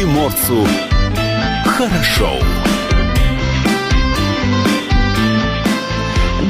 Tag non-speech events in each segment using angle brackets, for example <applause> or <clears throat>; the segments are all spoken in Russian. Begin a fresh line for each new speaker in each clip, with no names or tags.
приморцу хорошо.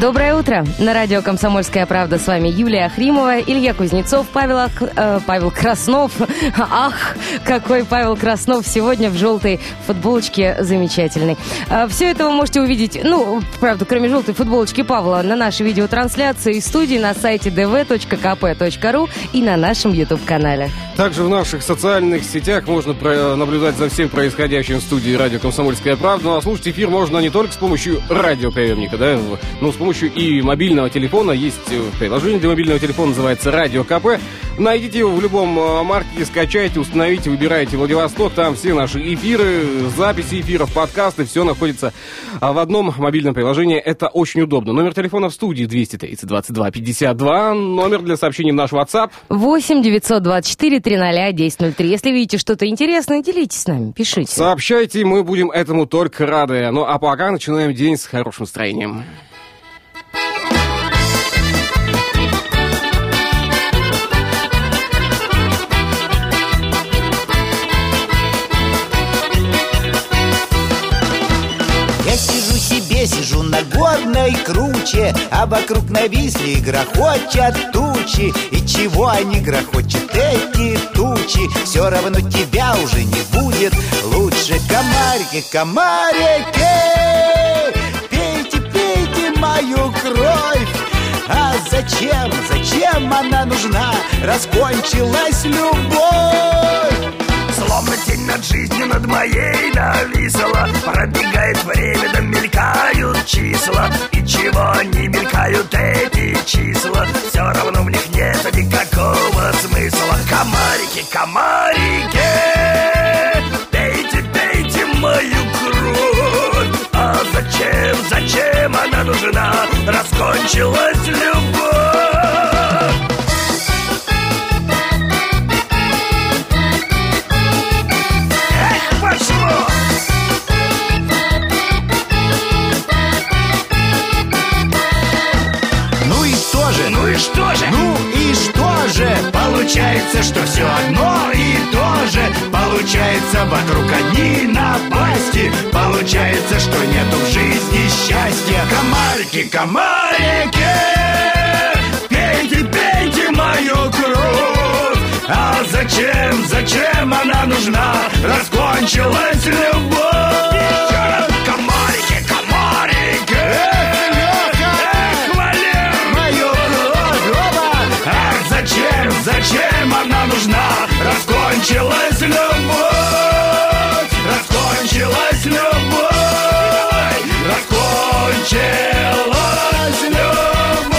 Доброе утро. На радио «Комсомольская правда» с вами Юлия Ахримова, Илья Кузнецов, Павел, Ах... э, Павел Краснов. <laughs> Ах, какой Павел Краснов сегодня в желтой футболочке замечательный. Э, все это вы можете увидеть, ну, правда, кроме желтой футболочки Павла, на нашей видеотрансляции из студии на сайте dv.kp.ru и на нашем YouTube-канале.
Также в наших социальных сетях можно наблюдать за всем происходящим в студии радио «Комсомольская правда». Ну, а слушать эфир можно не только с помощью радиоприемника, да, но с помощью и мобильного телефона. Есть э, приложение для мобильного телефона, называется «Радио КП». Найдите его в любом э, маркете, скачайте, установите, выбирайте Владивосток. Там все наши эфиры, записи эфиров, подкасты, все находится а, в одном мобильном приложении. Это очень удобно. Номер телефона в студии 230 22 52. Номер для сообщений в наш WhatsApp
8 924 300 1003. Если видите что-то интересное, делитесь с нами, пишите.
Сообщайте, мы будем этому только рады. Ну а пока начинаем день с хорошим настроением.
сижу на горной круче, А вокруг нависли грохочат тучи И чего они грохочут, эти тучи Все равно тебя уже не будет. Лучше комарики, комарики Пейте, пейте мою кровь. А зачем, зачем она нужна? Раскончилась любовь
Словно тень над жизнью над моей нависла. Пробегает время, да мелькают числа. И чего они мелькают эти числа? Все равно в них нет никакого смысла. Комарики, комарики Пейте, пейте мою кровь. А зачем, зачем она нужна? Раскончилась любовь Получается, что все одно и то же. Получается, вокруг одни напасти. Получается, что нету в жизни счастья. Комарики, комарики Пейте, пейте мою кровь. А зачем, зачем она нужна? Раскончилась любовь Зачем она нужна? Раскончилась любовь Раскончилась любовь Раскончилась любовь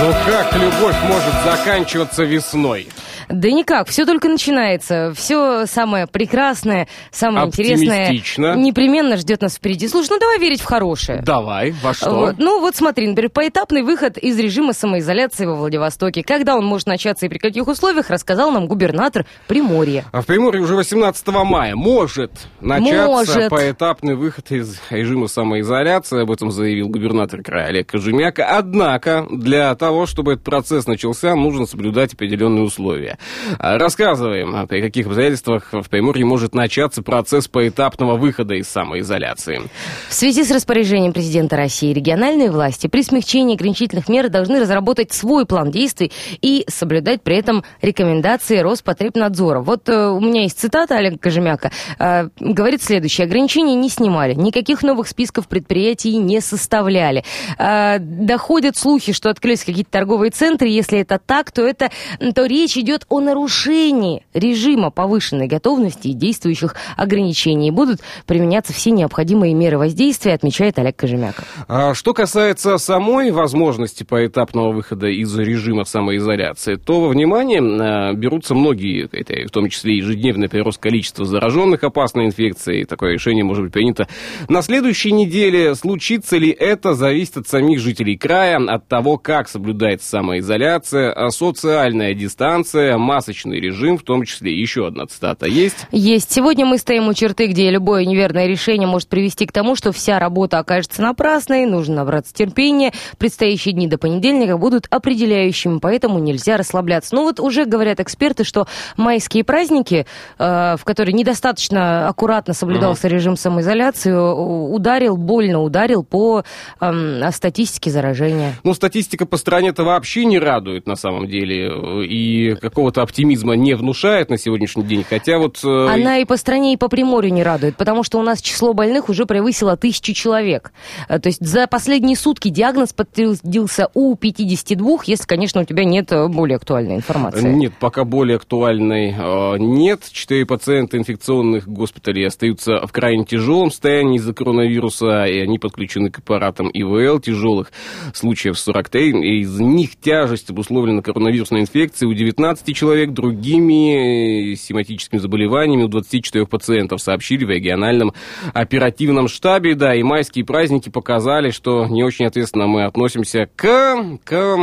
Ну как любовь может заканчиваться весной?
Да никак, все только начинается. Все самое прекрасное, самое интересное непременно ждет нас впереди. Слушай, ну давай верить в хорошее.
Давай, во что?
Вот. Ну вот смотри, например, поэтапный выход из режима самоизоляции во Владивостоке. Когда он может начаться и при каких условиях, рассказал нам губернатор Приморья.
А в Приморье уже 18 мая может начаться может. поэтапный выход из режима самоизоляции. Об этом заявил губернатор края Олег Кожемяка. Однако для того, чтобы этот процесс начался, нужно соблюдать определенные условия. Рассказываем, а, при каких обстоятельствах в Приморье может начаться процесс поэтапного выхода из самоизоляции.
В связи с распоряжением президента России региональные власти при смягчении ограничительных мер должны разработать свой план действий и соблюдать при этом рекомендации Роспотребнадзора. Вот э, у меня есть цитата Олега Кожемяка. Э, говорит следующее. Ограничения не снимали, никаких новых списков предприятий не составляли. Э, доходят слухи, что открылись какие-то торговые центры. Если это так, то, это, то речь идет о нарушении режима повышенной готовности и действующих ограничений. Будут применяться все необходимые меры воздействия, отмечает Олег Кожемяков.
А что касается самой возможности поэтапного выхода из режима самоизоляции, то во внимание а, берутся многие, в том числе ежедневный прирост количества зараженных опасной инфекцией. Такое решение может быть принято на следующей неделе. Случится ли это, зависит от самих жителей края, от того, как соблюдается самоизоляция, а социальная дистанция, масочный режим, в том числе еще одна цитата есть.
Есть. Сегодня мы стоим у черты, где любое неверное решение может привести к тому, что вся работа окажется напрасной, нужно набраться терпения. Предстоящие дни до понедельника будут определяющими, поэтому нельзя расслабляться. Ну вот уже говорят эксперты, что майские праздники, э, в которые недостаточно аккуратно соблюдался uh-huh. режим самоизоляции, ударил, больно ударил по э, статистике заражения.
Ну, статистика по стране-то вообще не радует на самом деле, и какого-то оптимизма не внушает на сегодняшний день, хотя вот...
Э... Она и по стране, и по Приморью не радует, потому что у нас число больных уже превысило тысячу человек. Э, то есть за последние сутки диагноз подтвердился у 52, если, конечно, у тебя нет э, более актуальной информации.
Нет, пока более актуальной нет. Четыре пациента инфекционных госпиталей остаются в крайне тяжелом состоянии из-за коронавируса, и они подключены к аппаратам ИВЛ. Тяжелых случаев 43, из них тяжесть обусловлена коронавирусной инфекцией у 19 человек, другими сематическими заболеваниями у 24 пациентов, сообщили в региональном оперативном штабе. Да, и майские праздники показали, что не очень ответственно мы относимся к, к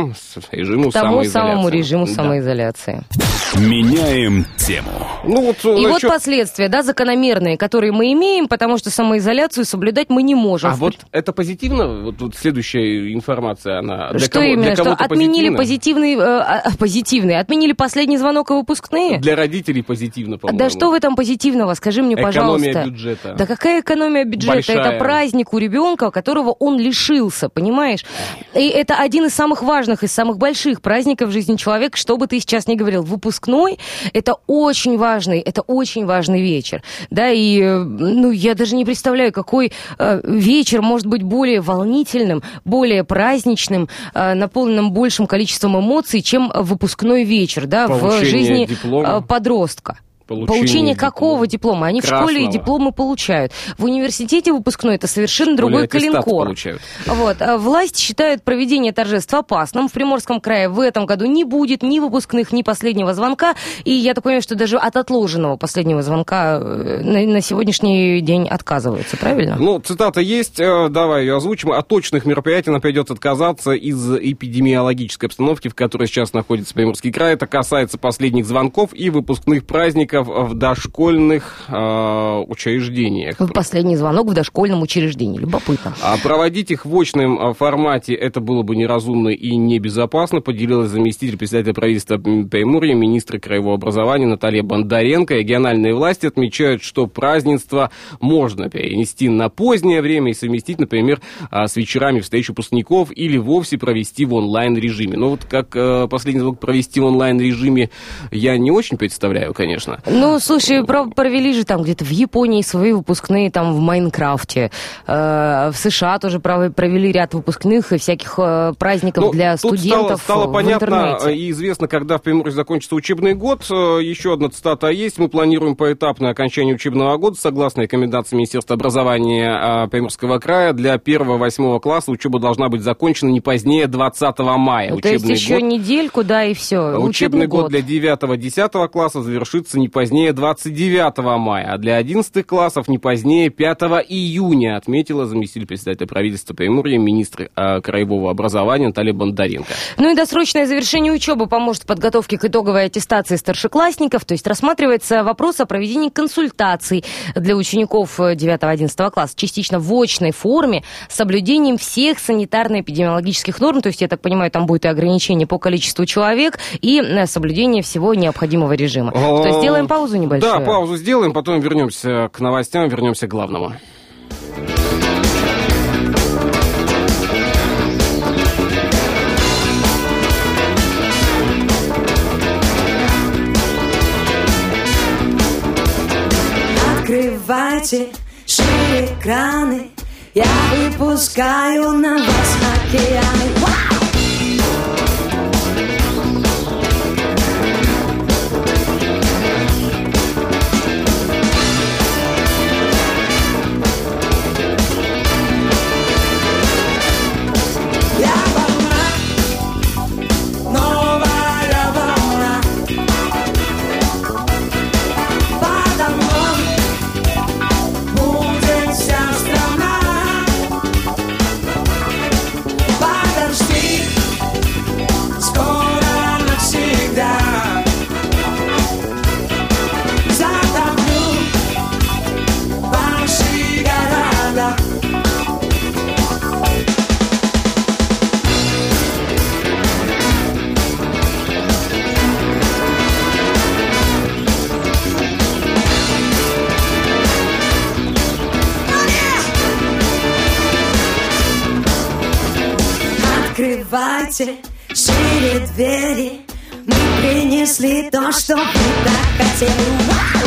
режиму
к тому
самоизоляции.
самому режиму да. самоизоляции.
Меняем тему.
Ну, вот, и насчет... вот последствия, да, закономерные, которые мы имеем, потому что самоизоляцию соблюдать мы не можем.
А вот это позитивно? Вот, вот следующая информация, она
для Что кого, именно? Для что отменили позитивный, э, а, позитивный, отменили последний звонок и выпускные?
Для родителей позитивно, по-моему.
Да что в этом позитивного? Скажи мне, пожалуйста.
Экономия бюджета.
Да какая экономия бюджета?
Большая.
Это праздник у ребенка, которого он лишился, понимаешь? И это один из самых важных, из самых больших праздников в жизни человека, что бы ты сейчас ни говорил. Выпускной – это очень важный, это очень важный вечер. Да, и, э, ну, я даже не представляю, какой э, вечер может быть более волнительным, более праздничным, э, наполненным большим количеством эмоций, чем выпускной вечер, да, в жизни
диплома.
э, подростка.
Получение,
Получение какого диплома? Они
Красного.
в школе и дипломы получают. В университете выпускной это совершенно другой калинкор.
Получают.
Вот. А власть считает проведение торжеств опасным. В Приморском крае в этом году не будет ни выпускных, ни последнего звонка. И я так понимаю, что даже от отложенного последнего звонка э, на, на сегодняшний день отказываются, правильно?
Ну, цитата есть, э, давай ее озвучим. От точных мероприятий нам придется отказаться из эпидемиологической обстановки, в которой сейчас находится Приморский край. Это касается последних звонков и выпускных праздников в дошкольных э, учреждениях.
Последний звонок в дошкольном учреждении. Любопытно.
А проводить их в очном э, формате это было бы неразумно и небезопасно, поделилась заместитель председателя правительства Приморья, министра краевого образования Наталья Бондаренко. Региональные власти отмечают, что празднество можно перенести на позднее время и совместить, например, э, с вечерами встреч выпускников или вовсе провести в онлайн-режиме. Но вот как э, последний звонок провести в онлайн-режиме я не очень представляю, конечно.
Ну, слушай, провели же там где-то в Японии свои выпускные там в Майнкрафте. Э, в США тоже провели ряд выпускных и всяких э, праздников
ну,
для студентов
стало, стало
в
понятно
интернете.
и известно, когда в Приморье закончится учебный год. Э, еще одна цитата есть. Мы планируем поэтапное окончание учебного года согласно рекомендации Министерства образования Приморского края. Для 1-8 класса учеба должна быть закончена не позднее 20 мая.
Ну, то есть еще год... недельку, да, и все.
Учебный, учебный год, год для 9-10 класса завершится не позднее 29 мая, а для 11 классов не позднее 5 июня, отметила заместитель председателя правительства Приморья, министр э, краевого образования Наталья Бондаренко.
Ну и досрочное завершение учебы поможет в подготовке к итоговой аттестации старшеклассников, то есть рассматривается вопрос о проведении консультаций для учеников 9-11 класса, частично в очной форме, с соблюдением всех санитарно-эпидемиологических норм, то есть, я так понимаю, там будет и ограничение по количеству человек, и э, соблюдение всего необходимого режима. То есть сделаем паузу небольшую.
Да, паузу сделаем, потом вернемся к новостям, вернемся к главному.
Открывайте шире экраны, я выпускаю на вас океаны. Открывайте шире двери. Мы принесли то, что вы так хотели.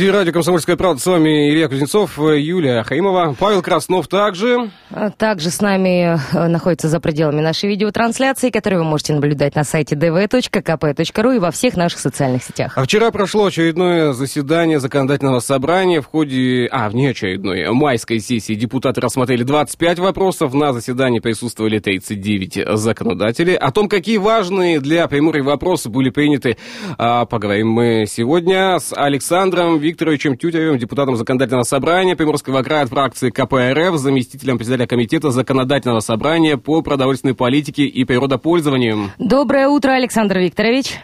Студии радио «Комсомольская правда» с вами Илья Кузнецов, Юлия Хаимова, Павел Краснов также.
Также с нами э, находится за пределами нашей видеотрансляции, которую вы можете наблюдать на сайте dv.kp.ru и во всех наших социальных сетях.
А вчера прошло очередное заседание законодательного собрания в ходе, а, внеочередной майской сессии депутаты рассмотрели 25 вопросов, на заседании присутствовали 39 законодателей. О том, какие важные для Приморья вопросы были приняты, а, поговорим мы сегодня с Александром Викторовичем Тютевым, депутатом законодательного собрания Приморского края от фракции КПРФ, заместителем председателя комитета законодательного собрания по продовольственной политике и природопользованию.
Доброе утро, Александр Викторович.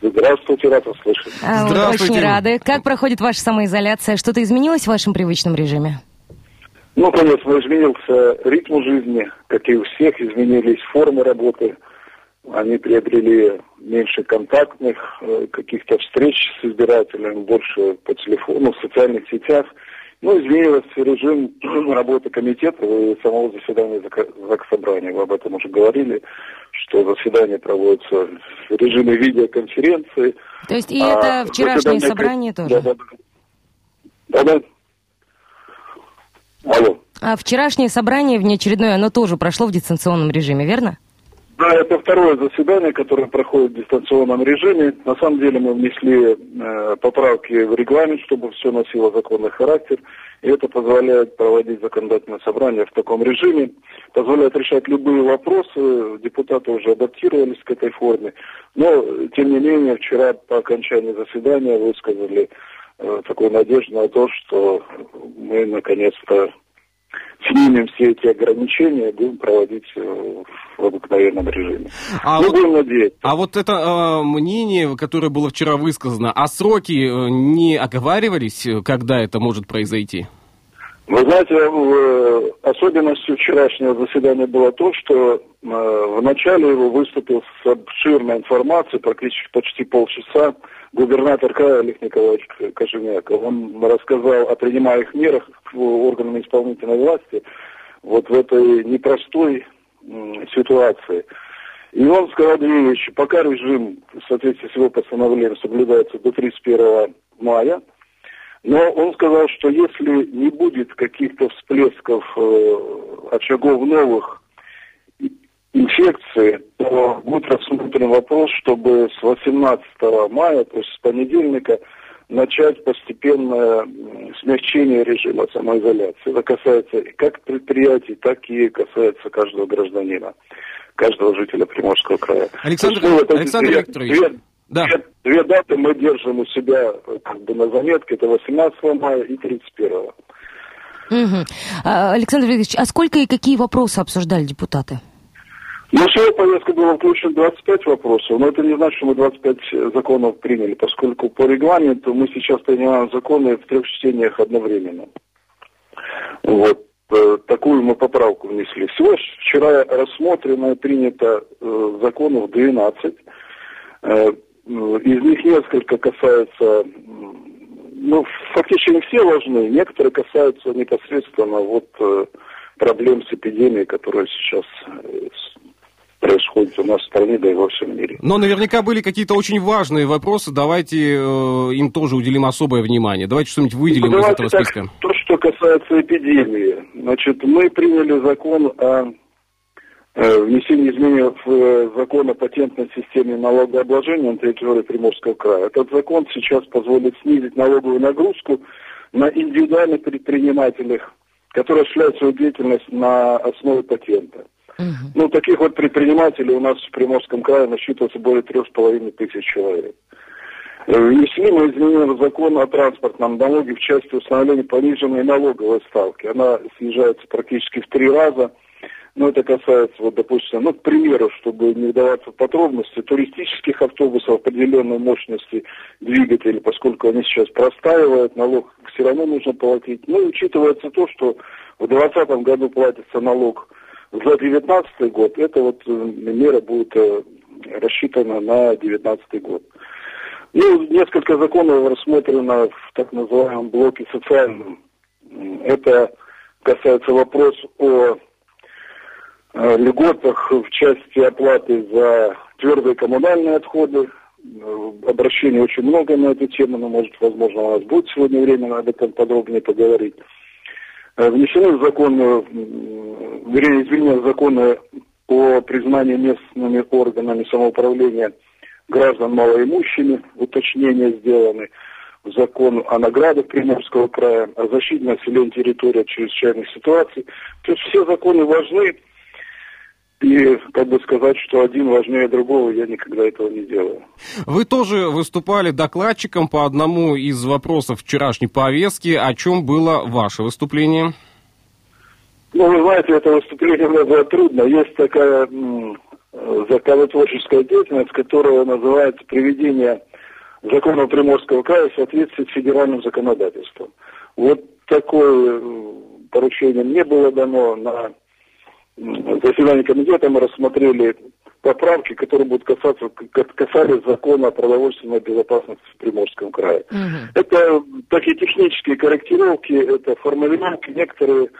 Здравствуйте, рад вас слышать.
А,
Здравствуйте.
Очень рады. Как проходит ваша самоизоляция? Что-то изменилось в вашем привычном режиме?
Ну, конечно, изменился ритм жизни, как и у всех, изменились формы работы. Они приобрели меньше контактных э, каких-то встреч с избирателями, больше по телефону, в социальных сетях. Ну, изменился режим <clears throat> работы комитета и самого заседания Заксобрания. Вы об этом уже говорили, что заседание проводится в режиме видеоконференции.
То есть и
А,
это вчерашнее
заседание-
собрание тоже?
да, да. Да, да. Алло.
А вчерашнее собрание внеочередное, оно тоже прошло в дистанционном режиме, верно?
Да, это второе заседание, которое проходит в дистанционном режиме. На самом деле мы внесли э, поправки в регламент, чтобы все носило законный характер. И это позволяет проводить законодательное собрание в таком режиме, позволяет решать любые вопросы. Депутаты уже адаптировались к этой форме. Но, тем не менее, вчера по окончании заседания высказали э, такую надежду на то, что мы наконец-то снимем все эти ограничения и будем проводить э, в обыкновенном режиме.
А
Мы
вот-
будем надеяться.
А вот это э, мнение, которое было вчера высказано, а сроки э, не оговаривались, э, когда это может произойти?
Вы знаете, в- особенностью вчерашнего заседания было то, что э, в начале его выступил с обширной информацией, практически почти полчаса, губернатор края Олег Николаевич К- Кожевняков. Он рассказал о принимаемых мерах органами исполнительной власти вот в этой непростой ситуации. И он сказал две вещи. Пока режим в соответствии с его постановлением соблюдается до 31 мая, но он сказал, что если не будет каких-то всплесков э, очагов новых инфекции, то будет рассмотрен вопрос, чтобы с 18 мая, то есть с понедельника, начать постепенное смягчение режима самоизоляции. Это касается как предприятий, так и касается каждого гражданина, каждого жителя Приморского края.
Александр-
ну,
Александр Викторович, да.
две- Две даты мы держим у себя э, как бы на заметке. Это 18 мая и 31.
Мгм. А, Александр Викторович, а сколько и какие вопросы обсуждали депутаты?
Ну, всего в повестку было включено 25 вопросов, но это не значит, что мы 25 законов приняли, поскольку по регламенту мы сейчас принимаем законы в трех чтениях одновременно. Вот. э, Такую мы поправку внесли. Всего вчера рассмотрено и принято э, законов 12. Э, Из них несколько касаются, ну, фактически не все важны, некоторые касаются непосредственно вот э, проблем с эпидемией, которая сейчас э, происходит у нас в стране, да и во всем мире.
Но наверняка были какие-то очень важные вопросы, давайте э, им тоже уделим особое внимание. Давайте что-нибудь выделим из
Ну, Давайте
этого
так,
списка.
То, что касается эпидемии, значит, мы приняли закон о э, внесении изменений в э, закон о патентной системе налогообложения на территории Приморского края. Этот закон сейчас позволит снизить налоговую нагрузку на индивидуальных предпринимателей, которые осуществляют свою деятельность на основе патента. Угу. Ну, таких вот предпринимателей у нас в Приморском крае насчитывается более трех с половиной тысяч человек. Внесли мы изменения в закон о транспортном налоге в части установления пониженной налоговой ставки. Она снижается практически в три раза. Но это касается, вот, допустим, ну, к примеру, чтобы не вдаваться в подробности, туристических автобусов определенной мощности двигателей, поскольку они сейчас простаивают, налог все равно нужно платить. Ну, и учитывается то, что в 2020 году платится налог за 2019 год, эта вот э, мера будет э, рассчитана на 2019 год. Ну, несколько законов рассмотрено в так называемом блоке социальном. Это касается вопрос о льготах в части оплаты за твердые коммунальные отходы. Обращений очень много на эту тему, но, может, возможно, у нас будет сегодня время об этом подробнее поговорить. Э, внесены в закон, э, вернее, изменения в законы о признании местными органами самоуправления граждан малоимущими, уточнения сделаны в закон о наградах Приморского края, о защите населения территории от чрезвычайных ситуаций. То есть все законы важны, и как бы сказать, что один важнее другого, я никогда этого не делаю.
Вы тоже выступали докладчиком по одному из вопросов вчерашней повестки. О чем было ваше выступление?
Ну, вы знаете, это выступление много трудно. Есть такая м, законотворческая деятельность, которая называется приведение закона Приморского края в соответствии с федеральным законодательством. Вот такое поручение мне было дано на заседании комитета мы рассмотрели поправки, которые будут касаться, касались закона о продовольственной безопасности в Приморском крае. Угу. Это такие технические корректировки, это формулировки, некоторые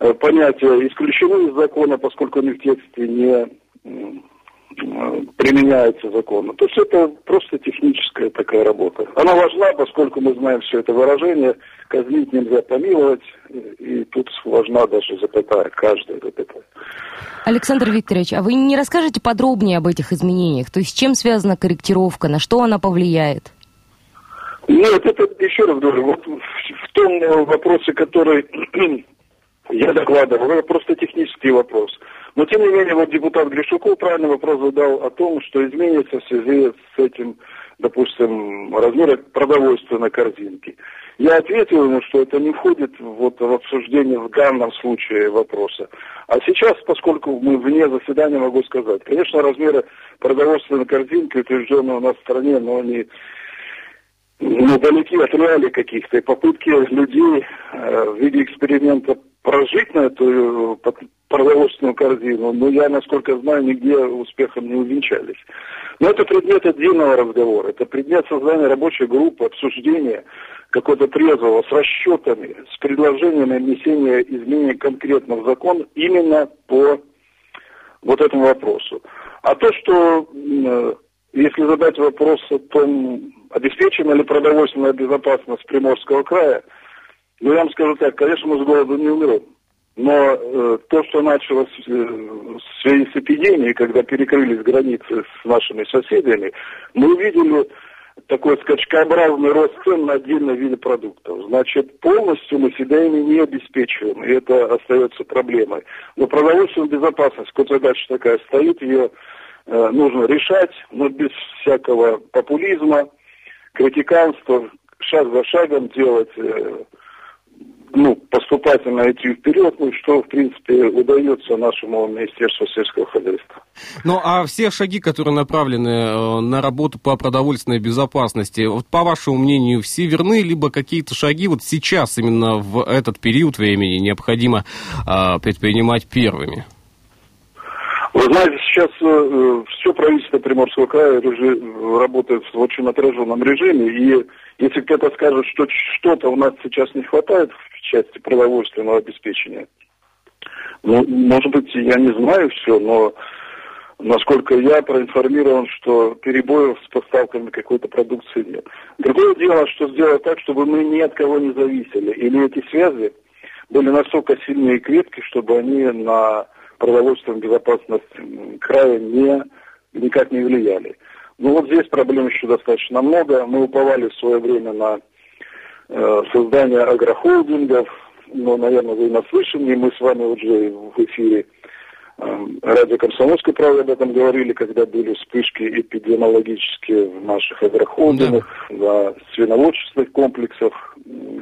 э, понятия исключены из закона, поскольку они в тексте не применяется закон. То есть это просто техническая такая работа. Она важна, поскольку мы знаем все это выражение, казнить нельзя помиловать, и тут важна даже запятая, каждая запятая.
Александр Викторович, а вы не расскажете подробнее об этих изменениях? То есть с чем связана корректировка, на что она повлияет?
Нет, это еще раз говорю, вот в том вопросе, который <clears throat> я докладывал, это просто технический вопрос. Но, тем не менее, вот депутат Гришуков правильный вопрос задал о том, что изменится в связи с этим, допустим, размер продовольственной корзинки. Я ответил ему, что это не входит вот, в обсуждение в данном случае вопроса. А сейчас, поскольку мы вне заседания, могу сказать, конечно, размеры продовольственной корзинки, утвержденные у нас в стране, но они ну, далеки от реалий каких-то. И попытки людей э, в виде эксперимента прожить на эту э, продовольственную корзину, но я, насколько знаю, нигде успехом не увенчались. Но это предмет отдельного разговора, это предмет создания рабочей группы, обсуждения какого-то трезвого, с расчетами, с предложениями внесения изменений конкретно в закон именно по вот этому вопросу. А то, что э, если задать вопрос о том, обеспечена ли продовольственная безопасность Приморского края, ну, я вам скажу так, конечно, мы с голоду не умрем. Но э, то, что началось э, в связи с эпидемией, когда перекрылись границы с нашими соседями, мы увидели такой скачкообразный рост цен на отдельные виды продуктов. Значит, полностью мы себя ими не обеспечиваем, и это остается проблемой. Но продовольственная безопасность, вот задача такая стоит, ее э, нужно решать, но без всякого популизма, критиканства, шаг за шагом делать, э, ну, поступательно идти вперед, ну, что, в принципе, удается нашему Министерству сельского хозяйства.
Ну, а все шаги, которые направлены э, на работу по продовольственной безопасности, вот по вашему мнению, все верны, либо какие-то шаги вот сейчас, именно в этот период времени, необходимо э, предпринимать первыми?
Вы знаете, сейчас э, все правительство Приморского края работает в очень отраженном режиме, и если кто-то скажет, что что-то у нас сейчас не хватает в части продовольственного обеспечения, ну, может быть, я не знаю все, но Насколько я проинформирован, что перебоев с поставками какой-то продукции нет. Другое дело, что сделать так, чтобы мы ни от кого не зависели. Или эти связи были настолько сильные и крепкие, чтобы они на продовольственную безопасность края не, никак не влияли. Ну вот здесь проблем еще достаточно много. Мы уповали в свое время на э, создание агрохолдингов. Но, наверное, вы нас слышали, мы с вами уже в эфире э, радио «Комсомольской правды» об этом говорили, когда были вспышки эпидемиологические в наших агрохолдингах, да. в свиноводческих комплексах.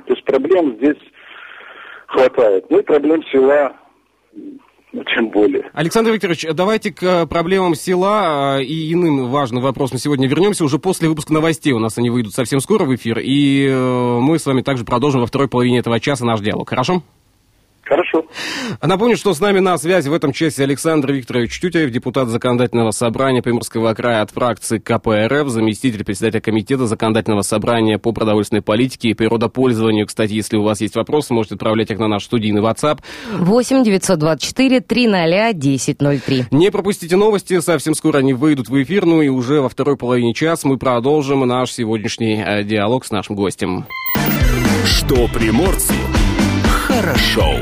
То есть проблем здесь хватает. Ну и проблем села тем более.
Александр Викторович, давайте к э, проблемам села э, и иным важным вопросам сегодня вернемся. Уже после выпуска новостей у нас они выйдут совсем скоро в эфир. И э, мы с вами также продолжим во второй половине этого часа наш диалог. Хорошо?
Хорошо.
Напомню, что с нами на связи в этом часе Александр Викторович Тютяев, депутат Законодательного собрания Приморского края от фракции КПРФ, заместитель председателя Комитета Законодательного собрания по продовольственной политике и природопользованию. Кстати, если у вас есть вопросы, можете отправлять их на наш студийный WhatsApp.
8 924 300 1003.
Не пропустите новости, совсем скоро они выйдут в эфир, ну и уже во второй половине часа мы продолжим наш сегодняшний э, диалог с нашим гостем.
Что приморцу хорошо.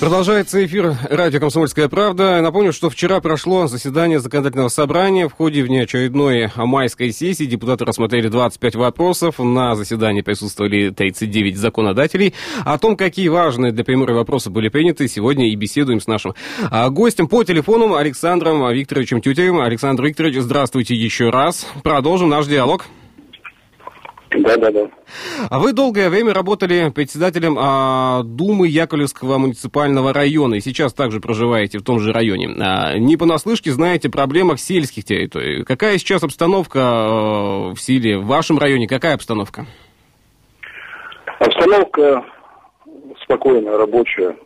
Продолжается эфир радио «Комсомольская правда». Напомню, что вчера прошло заседание законодательного собрания. В ходе внеочередной майской сессии депутаты рассмотрели 25 вопросов. На заседании присутствовали 39 законодателей. О том, какие важные для Приморья вопросы были приняты, сегодня и беседуем с нашим а, гостем по телефону Александром Викторовичем Тютевым. Александр Викторович, здравствуйте еще раз. Продолжим наш диалог.
Да, да, да.
А вы долгое время работали председателем а, Думы Яковлевского муниципального района и сейчас также проживаете в том же районе. А, не понаслышке знаете о проблемах сельских территорий. Какая сейчас обстановка а, в силе в вашем районе? Какая обстановка?
Обстановка спокойная, рабочая.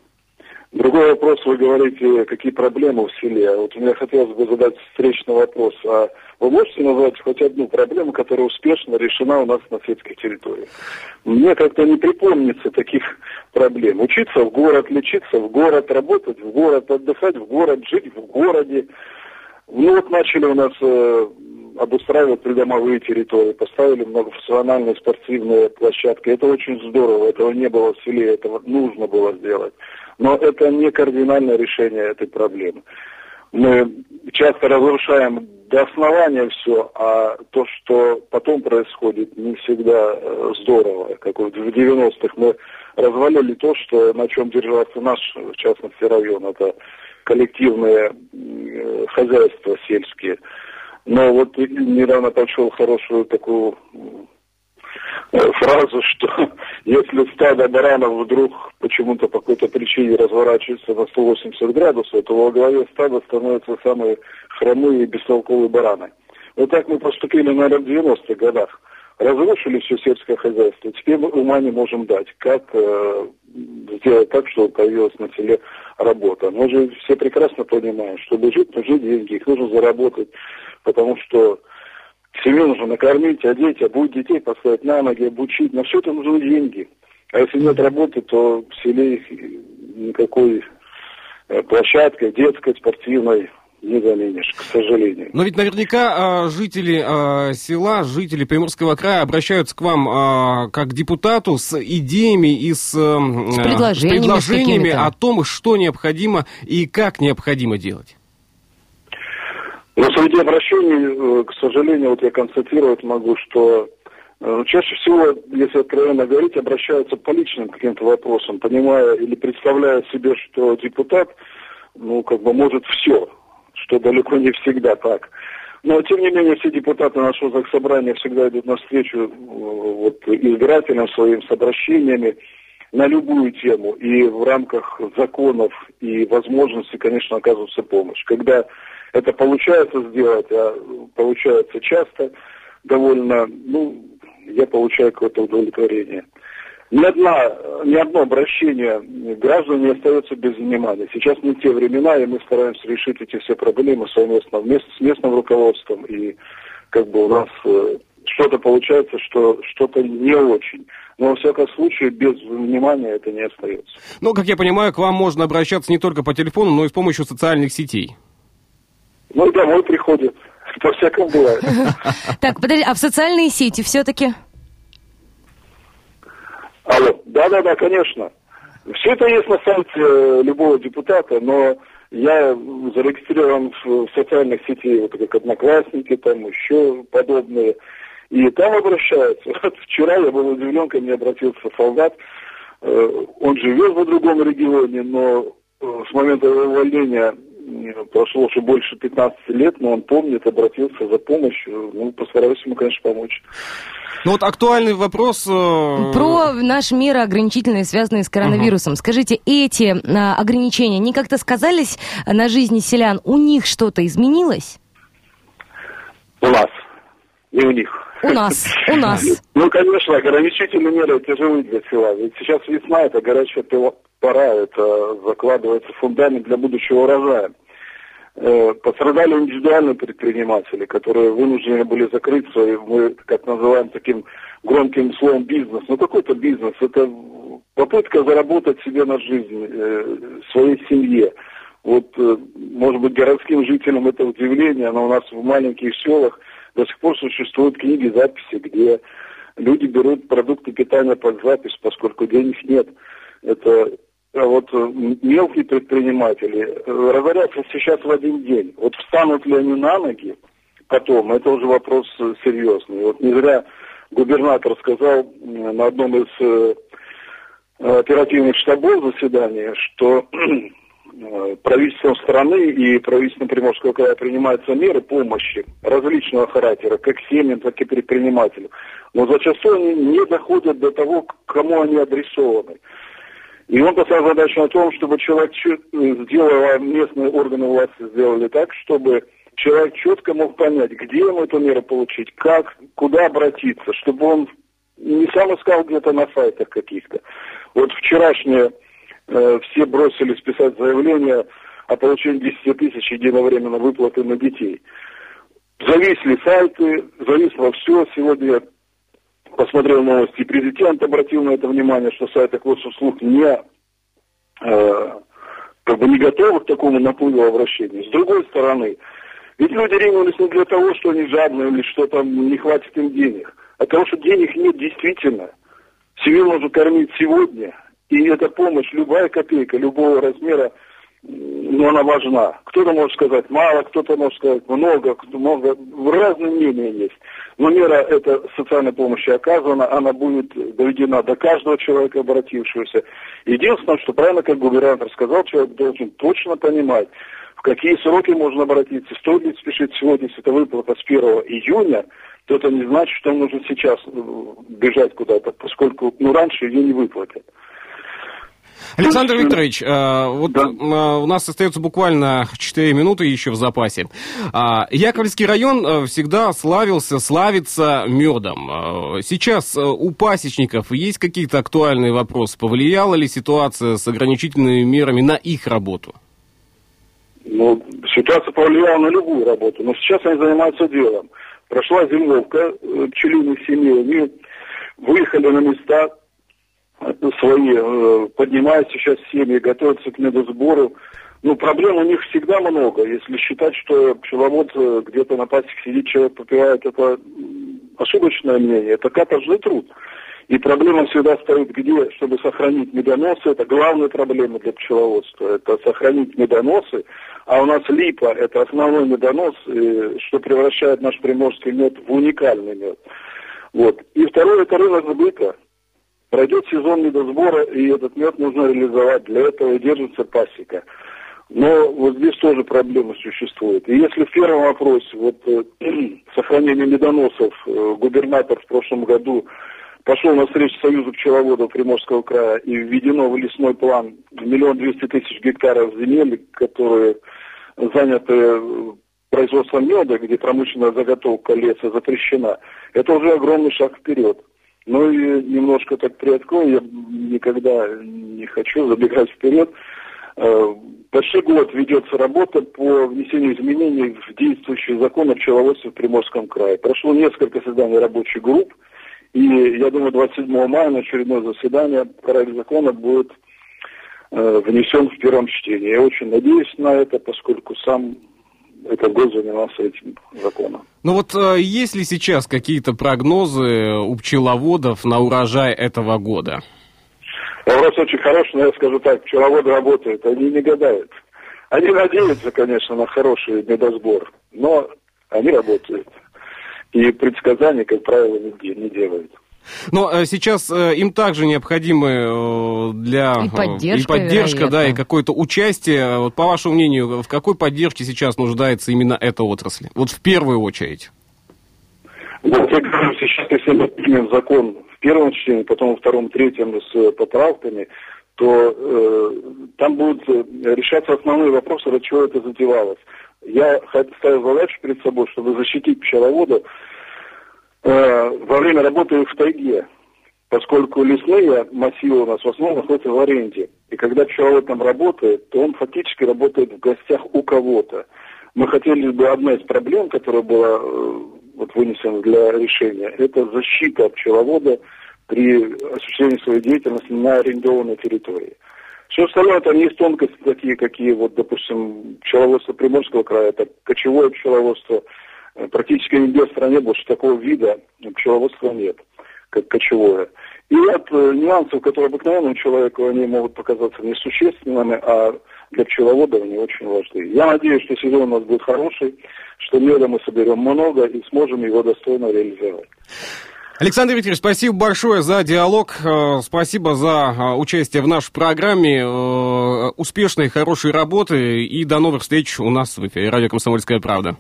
Другой вопрос, вы говорите, какие проблемы в селе. Вот мне хотелось бы задать встречный вопрос. А вы можете назвать хоть одну проблему, которая успешно решена у нас на сельской территории? Мне как-то не припомнится таких проблем. Учиться в город, лечиться в город, работать в город, отдыхать в город, жить в городе. Ну вот начали у нас э, обустраивать придомовые территории, поставили многофункциональные спортивные площадки. Это очень здорово, этого не было в селе, этого нужно было сделать. Но это не кардинальное решение этой проблемы. Мы часто разрушаем до основания все, а то, что потом происходит, не всегда э, здорово. Как вот в 90-х мы развалили то, что, на чем держался наш, в частности, район. Это коллективные э, хозяйства сельские. Но вот недавно прочел хорошую такую фразу, что если стадо баранов вдруг почему-то по какой-то причине разворачивается на 180 градусов, то во главе стада становятся самые хромые и бестолковые бараны. Вот так мы поступили, наверное, в 90-х годах. Разрушили все сельское хозяйство. Теперь мы ума не можем дать, как э, сделать так, чтобы появилась на селе работа. Мы же все прекрасно понимаем, чтобы жить, нужны деньги, их нужно заработать, потому что Семью нужно накормить, одеть, обуть детей, поставить на ноги, обучить. На все это нужны деньги. А если нет работы, то в селе их никакой э, площадкой детской, спортивной не заменишь, к сожалению.
Но ведь наверняка э, жители э, села, жители Приморского края обращаются к вам э, как к депутату с идеями и с,
с предложениями,
с предложениями о том, что необходимо и как необходимо делать.
Но среди обращений, э, к сожалению, вот я констатировать могу, что э, чаще всего, если откровенно говорить, обращаются по личным каким-то вопросам, понимая или представляя себе, что депутат, ну, как бы может все, что далеко не всегда так. Но, тем не менее, все депутаты нашего собрания всегда идут навстречу э, вот, избирателям своим с обращениями на любую тему. И в рамках законов и возможностей, конечно, оказывается помощь. Когда это получается сделать, а получается часто довольно, ну, я получаю какое-то удовлетворение. Ни, одна, ни одно обращение граждан не остается без внимания. Сейчас не те времена, и мы стараемся решить эти все проблемы совместно с местным руководством. И как бы у нас э, что-то получается, что что-то не очень. Но, во всяком случае, без внимания это не остается.
Ну, как я понимаю, к вам можно обращаться не только по телефону, но и с помощью социальных сетей.
Ну и домой приходят. <laughs> По всякому бывает. <laughs>
Так, подожди, а в социальные сети все-таки?
Алло. Да-да-да, конечно. Все это есть на сайте э, любого депутата, но я зарегистрирован в социальных сетях, вот как Одноклассники, там еще подобные. И там обращаются. <laughs> Вот вчера я был удивлен, ко мне обратился солдат. Э, он живет в другом регионе, но э, с момента увольнения прошло уже больше 15 лет, но он помнит, обратился за помощью. Ну, постараюсь ему, конечно, помочь.
Ну вот актуальный вопрос... Э...
Про наши меры ограничительные, связанные с коронавирусом. Угу. Скажите, эти а, ограничения, они как-то сказались на жизни селян? У них что-то изменилось?
У нас, не у них.
У нас, у <laughs> нас.
Ну, конечно, ограничительные меры тяжелые для села. Ведь сейчас весна, это горячая пора, это закладывается фундамент для будущего урожая. Э, пострадали индивидуальные предприниматели, которые вынуждены были закрыться, и мы, как называем таким громким словом, бизнес. Ну, какой-то бизнес. Это попытка заработать себе на жизнь, э, своей семье. Вот, э, может быть, городским жителям это удивление, но у нас в маленьких селах до сих пор существуют книги, записи, где люди берут продукты питания под запись, поскольку денег нет. Это вот э, мелкие предприниматели э, разорятся сейчас в один день. Вот встанут ли они на ноги потом, это уже вопрос э, серьезный. Вот не зря губернатор сказал на одном из оперативных штабов заседания, что <clears throat> правительством страны и правительством Приморского края принимаются меры помощи различного характера, как семьям, так и предпринимателям. Но зачастую они не доходят до того, к кому они адресованы. И он поставил задачу о том, чтобы человек сделал, а местные органы власти сделали так, чтобы человек четко мог понять, где ему эту меру получить, как, куда обратиться, чтобы он не сам искал где-то на сайтах каких-то. Вот вчерашнее э, все бросились писать заявление о получении 10 тысяч единовременно выплаты на детей. Зависли сайты, зависло все. Сегодня посмотрел новости, президент обратил на это внимание, что сайты услуг не, э, как бы не готовы к такому наплыву обращений. С другой стороны, ведь люди ринулись не для того, что они жадные или что там не хватит им денег, а того, что денег нет действительно. Семью нужно кормить сегодня, и эта помощь, любая копейка, любого размера, но она важна. Кто-то может сказать мало, кто-то может сказать много, много, разные мнения есть. Но мера эта социальной помощи оказана, она будет доведена до каждого человека, обратившегося. Единственное, что правильно, как губернатор сказал, человек должен точно понимать, в какие сроки можно обратиться, стоит ли спешить сегодня, если это выплата с 1 июня, то это не значит, что нужно сейчас бежать куда-то, поскольку ну, раньше ее не выплатят.
Александр Викторович, э, вот да. Э, у нас остается буквально 4 минуты еще в запасе. А, Яковлевский район э, всегда славился, славится медом. Сейчас у пасечников есть какие-то актуальные вопросы? Повлияла ли ситуация с ограничительными мерами на их работу?
Ну, ситуация повлияла на любую работу, но сейчас они занимаются делом. Прошла зимовка пчелиных семей, они выехали на места, свои, э, поднимают сейчас семьи, готовятся к медосбору. Ну, проблем у них всегда много. Если считать, что пчеловод э, где-то на пасеке сидит, человек попивает, это ошибочное мнение. Это каторжный труд. И проблема всегда стоит где, чтобы сохранить медоносы. Это главная проблема для пчеловодства. Это сохранить медоносы. А у нас липа – это основной медонос, что превращает наш приморский мед в уникальный мед. Вот. И второе – это рынок сбыта. Пройдет сезон медосбора, и этот мед нужно реализовать. Для этого держится пасека. Но вот здесь тоже проблема существует. И если в первом вопросе, вот э, <clears throat> сохранение медоносов, э, губернатор в прошлом году пошел на встречу Союза пчеловодов Приморского края и введено в лесной план миллион двести тысяч гектаров земель, которые заняты э, производством меда, где промышленная заготовка леса запрещена, это уже огромный шаг вперед. Ну и немножко так приоткрою, я никогда не хочу забегать вперед. Э, почти год ведется работа по внесению изменений в действующий закон о пчеловодстве в Приморском крае. Прошло несколько заседаний рабочих групп, и я думаю, 27 мая на очередное заседание проект закона будет э, внесен в первом чтении. Я очень надеюсь на это, поскольку сам этот год занимался этим законом.
Ну вот э, есть ли сейчас какие-то прогнозы у пчеловодов на урожай этого года?
Вопрос очень хороший, но я скажу так, пчеловоды работают, они не гадают. Они надеются, конечно, на хороший медосбор, но они работают. И предсказаний, как правило, не, не делают.
Но э, сейчас э, им также необходимы э, для
И поддержка,
и поддержка да, и какое-то участие. Вот по вашему мнению, в какой поддержке сейчас нуждается именно эта отрасль? Вот в первую очередь.
Вот я говорю, сейчас, если мы примем закон в первом чтении, потом во втором, третьем с поправками, то э, там будут решаться основные вопросы, ради чего это затевалось. Я ставил задачу перед собой, чтобы защитить пчеловода э, во время работы в тайге, поскольку лесные массивы у нас в основном находятся в аренде. И когда пчеловод там работает, то он фактически работает в гостях у кого-то. Мы хотели бы, одна из проблем, которая была э, вот, вынесена для решения, это защита пчеловода при осуществлении своей деятельности на арендованной территории. Все остальное там есть тонкости такие, какие вот, допустим, пчеловодство Приморского края, это кочевое пчеловодство. Э, Практически нигде в стране больше такого вида пчеловодства нет, как кочевое. И ряд э, нюансов, которые обыкновенному человеку, они могут показаться несущественными, а для пчеловода они очень важны. Я надеюсь, что сезон у нас будет хороший, что меда мы соберем много и сможем его достойно реализовать.
Александр Викторович, спасибо большое за диалог, э, спасибо за участие в нашей программе, успешной, хорошей работы и до новых встреч у нас в эфире Радио «Комсомольская правда».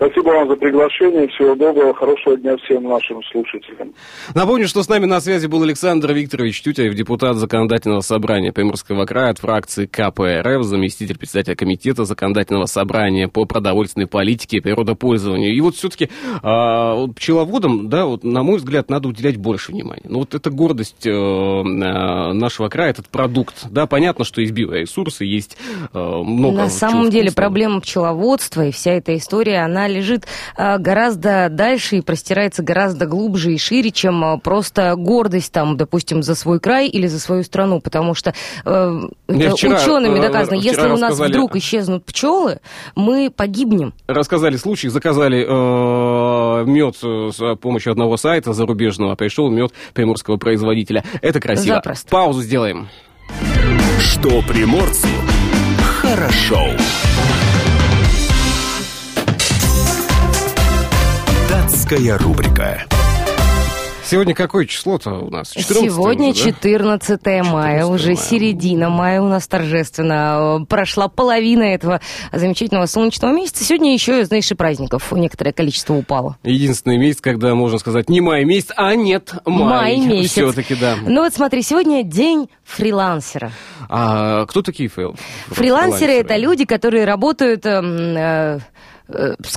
Спасибо вам за приглашение. Всего доброго, хорошего дня всем нашим слушателям.
Напомню, что с нами на связи был Александр Викторович Тютяев, депутат Законодательного собрания Приморского края от фракции КПРФ, заместитель председателя комитета Законодательного собрания по продовольственной политике и природопользованию. И вот все-таки а, вот пчеловодам, да, вот, на мой взгляд, надо уделять больше внимания. Ну вот это гордость э, э, нашего края, этот продукт. Да, понятно, что есть биоресурсы, есть э, много
На самом деле проблема пчеловодства и вся эта история, она лежит а, гораздо дальше и простирается гораздо глубже и шире, чем а, просто гордость там, допустим, за свой край или за свою страну, потому что э,
вчера,
учеными
э,
доказано,
вчера
если у нас вдруг исчезнут пчелы, мы погибнем.
Рассказали случай, заказали э, мед с помощью одного сайта зарубежного, пришел мед приморского производителя. Это красиво.
Запросто.
Паузу сделаем.
Что приморцу хорошо. Датская рубрика.
Сегодня какое число-то у нас? 14
Сегодня
уже, да?
14 мая,
14
уже
мая.
середина мая у нас торжественно. э, Прошла половина этого замечательного солнечного месяца. Сегодня еще, знаешь, и праздников некоторое количество упало.
Единственный месяц, когда можно сказать не май месяц, а нет, май.
Май <laughs> месяц.
Все-таки, да.
Ну вот смотри, сегодня день фрилансера.
А кто такие фейл?
Фрилансеры это люди, которые работают, эм, э, э,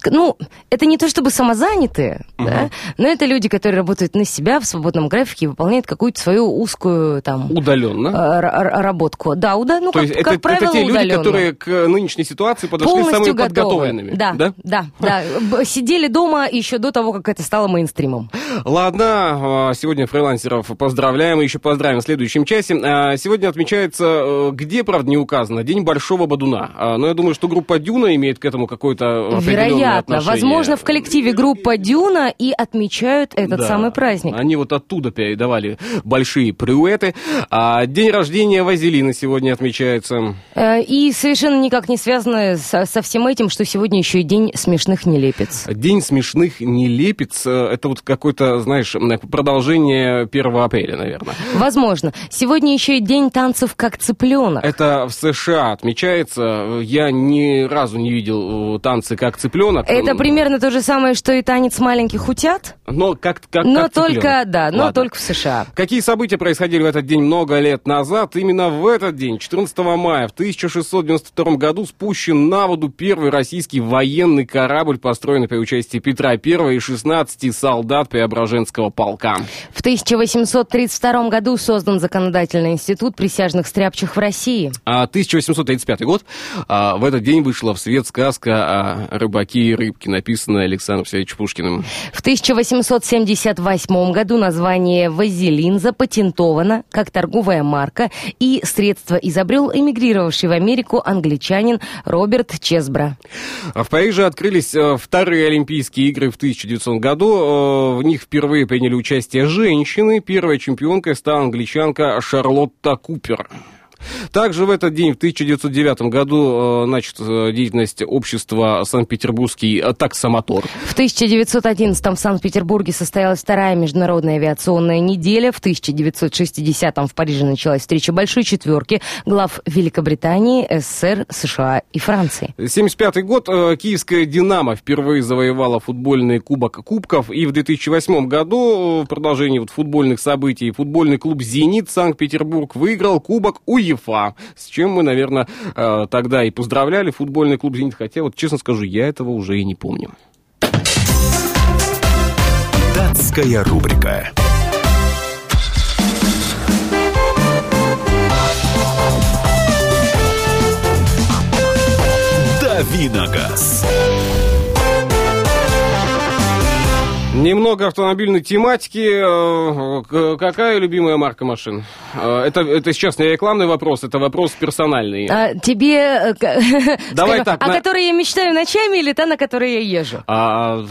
ну, это не то чтобы самозанятые, да, но это люди, которые работают на себя в свободном графике и выполняют какую-то свою узкую там э,
Удаленно.
р- работку. Да, уда, ну,
То
как,
есть
как
это,
правило,
это те люди,
удаленно.
которые к нынешней ситуации подошли
Полностью
самыми
готовы.
подготовленными.
Да, да, да, Б- Сидели дома еще до того, как это стало мейнстримом.
Ладно, а, сегодня фрилансеров поздравляем и еще поздравим в следующем часе. А, Сегодня отмечается, э, где, правда, не указано, День Большого Бадуна. А, Но я думаю, что группа Дюна имеет к этому какое-то
Вероятно.
отношение.
Возможно, в коллективе группа Дюна и отмечают этот
Да.
самый праздник.
Они вот оттуда передавали большие приветы. А день рождения Вазелина сегодня отмечается.
Э, И совершенно никак не связано со, со всем этим, что сегодня еще и день смешных нелепец.
День смешных нелепец. э, Это вот какое-то, знаешь, продолжение 1 апреля, наверное.
Возможно. Сегодня еще и день танцев как цыпленок.
Это в США отмечается. Я ни разу не видел э, танцы как цыпленок.
Это примерно то же самое, что и танец маленьких утят,
Но как, как,
но
как
только,
цыпленок.
да, но
Ладно.
только в США.
Какие события происходили в этот день много лет назад? Именно в этот день, 14 мая в 1692 году, спущен на воду первый российский военный корабль, построенный при участии Петра I и 16 солдат Преображенского полка.
В 1832 году создан законодательный институт присяжных стряпчих в России.
А 1835 год. а, в этот день вышла в свет сказка о рыбаке и рыбке, написанная Александром Сергеевичем Пушкиным.
В 1878 году название «Вазелин» запатентовано как торговая марка, и средство изобрел эмигрировавший в Америку англичанин Роберт Чесбро.
А В Париже открылись э, вторые Олимпийские игры в 1900 году. Э, В них впервые приняли участие женщины. Первой чемпионкой стала англичанка Шарлотта Купер. Также в этот день, в 1909 году, э, начат э, деятельность общества Санкт-Петербургский э, таксомотор.
В 1911 в Санкт-Петербурге состоялась вторая международная авиационная неделя. В 1960 в Париже началась встреча Большой Четверки глав Великобритании, СССР, США и Франции.
1975 год. Киевская «Динамо» впервые завоевала футбольный кубок кубков. И в 2008 году, в продолжении вот футбольных событий, футбольный клуб «Зенит» Санкт-Петербург выиграл кубок УЕФА. С чем мы, наверное, э, тогда и поздравляли футбольный клуб «Зенит». Хотя, вот честно скажу, я этого уже и не помню.
Датская рубрика. Давиногаз.
Немного автомобильной тематики. Э, Какая любимая марка машин? Э, Это, это сейчас не рекламный вопрос, это вопрос персональный.
А, тебе... э, <laughs>
Давай
скажем,
так,
О
на-
которой я мечтаю ночами или та, на которой я езжу?
А,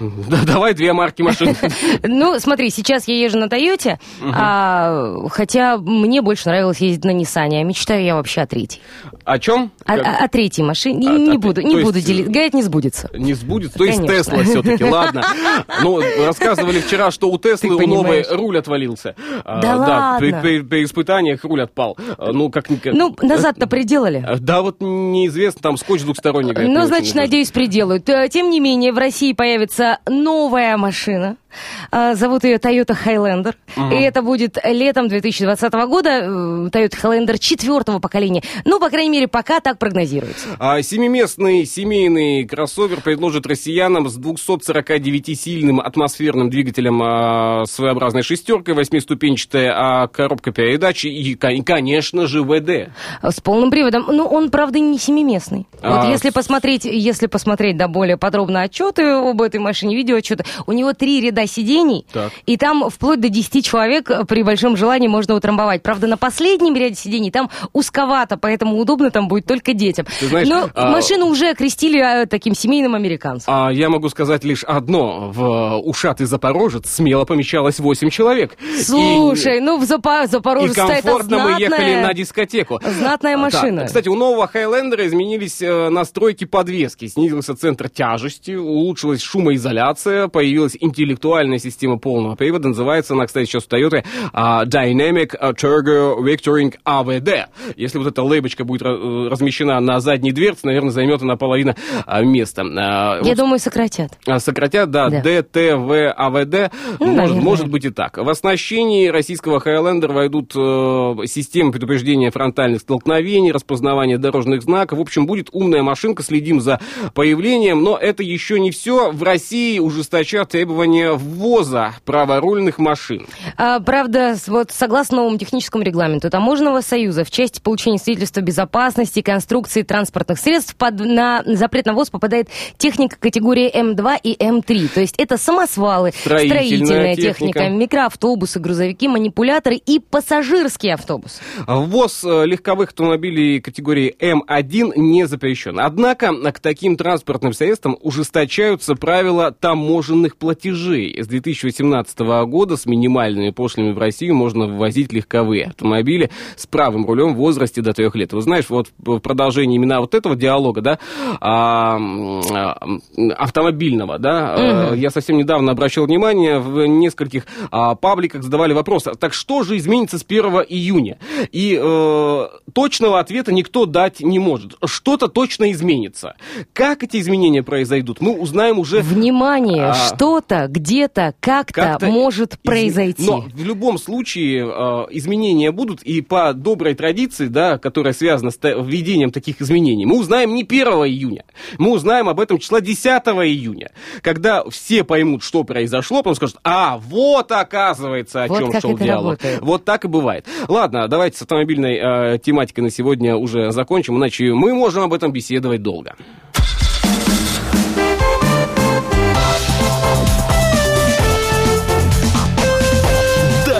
да, давай две марки машин. <laughs>
Ну, смотри, сейчас я езжу на Тойоте, а, хотя мне больше нравилось ездить на Ниссане, а мечтаю я вообще о третьей.
О чем?
О, третьей машине.
А,
не
а,
буду, не буду делить. Говорят, не сбудется.
Не сбудется. То есть. Тесла все-таки, ладно. <laughs> Ну, рассказывали вчера, что у Теслы у новой руль отвалился. А,
Да ладно?
При, при- при испытаниях руль отпал. А, Ну, как...
Ну, назад-то приделали.
А, Да, вот неизвестно, там скотч двухсторонний.
Ну, значит, надеюсь, приделают. Э, Тем не менее, в России появится новая машина. А, Зовут ее Toyota Highlander. И это будет летом 2020 года. э, Toyota Highlander четвертого поколения. Ну, по крайней мере, пока так прогнозируется.
А семиместный семейный кроссовер предложит россиянам с 249-сильным атмосферным двигателем а, своеобразной шестеркой, восьмиступенчатая а, коробка передач и, кон- и, конечно же, ВД.
С полным приводом. Ну, он, правда, не семиместный.
А,
вот если посмотреть, если посмотреть, да, более подробно отчеты об этой машине, видеоотчеты, у него три ряда сидений,
Так.
и там вплоть до 10 человек э, при большом желании можно утрамбовать. Правда, на последнем ряде сидений там узковато, поэтому удобно там будет только детям.
Ты знаешь,
Но
а-
машину уже окрестили э, таким семейным американцем.
А я могу сказать лишь одно. В ушатый Запорожец смело помещалось 8 человек. И-
Слушай, ну в Запо-
И
Запорожец это
комфортно мы ехали на дискотеку.
знатная
А,
машина.
так, Кстати, у нового Хайлендера изменились э, настройки подвески. Снизился центр тяжести, улучшилась шумоизоляция, появилась интеллектуальная система полного привода. Называется она, кстати, сейчас у Toyota а, Dynamic Turbo Vectoring AVD. Если вот эта лейбочка будет э, размещена на задней дверце, наверное, займет она половина а, места. А,
Я
вот
думаю, сократят.
Сократят, да,
Да.
ДТВ АВД.
Ну,
может,
наверное.
может быть и так. В оснащении российского Хайлендера войдут э, системы предупреждения фронтальных столкновений, распознавания дорожных знаков. В общем, будет умная машинка, следим за появлением. Но это еще не все. В России ужесточат требования ввоза праворульных машин.
А, правда, вот согласно новому техническому регламенту Таможенного союза в части получения свидетельства безопасности и конструкции транспортных средств под, на запрет на ввоз попадает техника категории М2 и М3. То есть это самосвалы,
Строительная
строительная
техника.
техника, микроавтобусы, грузовики, манипуляторы и пассажирские автобусы.
Ввоз э, легковых автомобилей категории М1 не запрещен. Однако к таким транспортным средствам ужесточаются правила таможенных платежей. С 2018 года с минимальными пошлинами в Россию можно ввозить легковые автомобили с правым рулем в возрасте до трех лет. Вы знаешь, вот в продолжении именно вот этого диалога, да, а, автомобильного, да, угу. я совсем недавно обращал внимание, в нескольких а, пабликах задавали вопрос, так что же изменится с 1 июня? И э, точного ответа никто дать не может. Что-то точно изменится. Как эти изменения произойдут, мы узнаем уже...
Внимание, а, что-то, где-то, как-то, как может произойти.
Но в любом случае э, изменения будут, и по доброй традиции, да, которая связана с введением таких изменений, мы узнаем не 1 июня, мы узнаем об этом числа 10 июня, когда все поймут, что произошло, потом скажут, а, вот оказывается, о
вот
чем шел диалог.
Работает.
Вот так и бывает. Ладно, давайте с автомобильной э, тематикой на сегодня уже закончим, иначе мы можем об этом беседовать долго.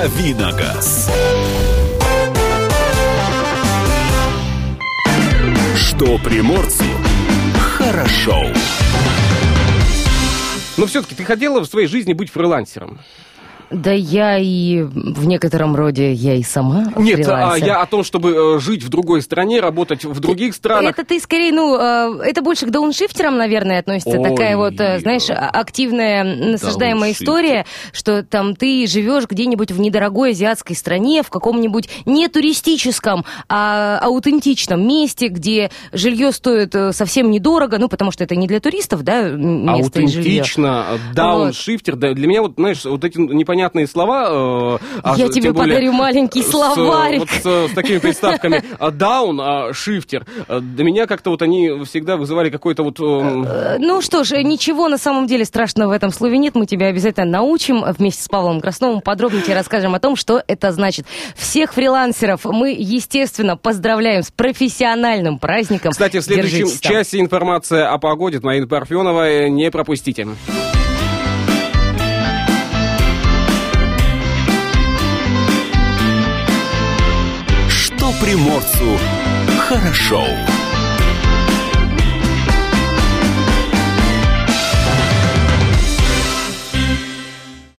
Давиногаз. Что приморцу хорошо.
Но все-таки ты хотела в своей жизни быть фрилансером?
Да я и в некотором роде я и сама
Нет, а я о том, чтобы э, жить в другой стране, работать в других странах.
Это ты скорее, ну, э, это больше к дауншифтерам, наверное, относится. Ой, Такая вот, э, знаешь, активная, насаждаемая история, что там ты живешь где-нибудь в недорогой азиатской стране, в каком-нибудь не туристическом, а аутентичном месте, где жилье стоит совсем недорого, ну, потому что это не для туристов, да, место
Аутентично, дауншифтер, вот. да, для меня вот, знаешь, вот эти непонятные непонятные слова.
Э, а Я тебе более, подарю маленький словарик.
С, вот, с, с такими приставками down, а, шифтер. А, для меня как-то вот они всегда вызывали какой-то вот...
Э, ну что ж, ничего на самом деле страшного в этом слове нет. Мы тебя обязательно научим вместе с Павлом Красновым. Подробнее тебе расскажем о том, что это значит. Всех фрилансеров мы, естественно, поздравляем с профессиональным праздником.
Кстати, в следующем часе информация о погоде от Марины Парфеновой. Не пропустите.
Приморцу хорошо.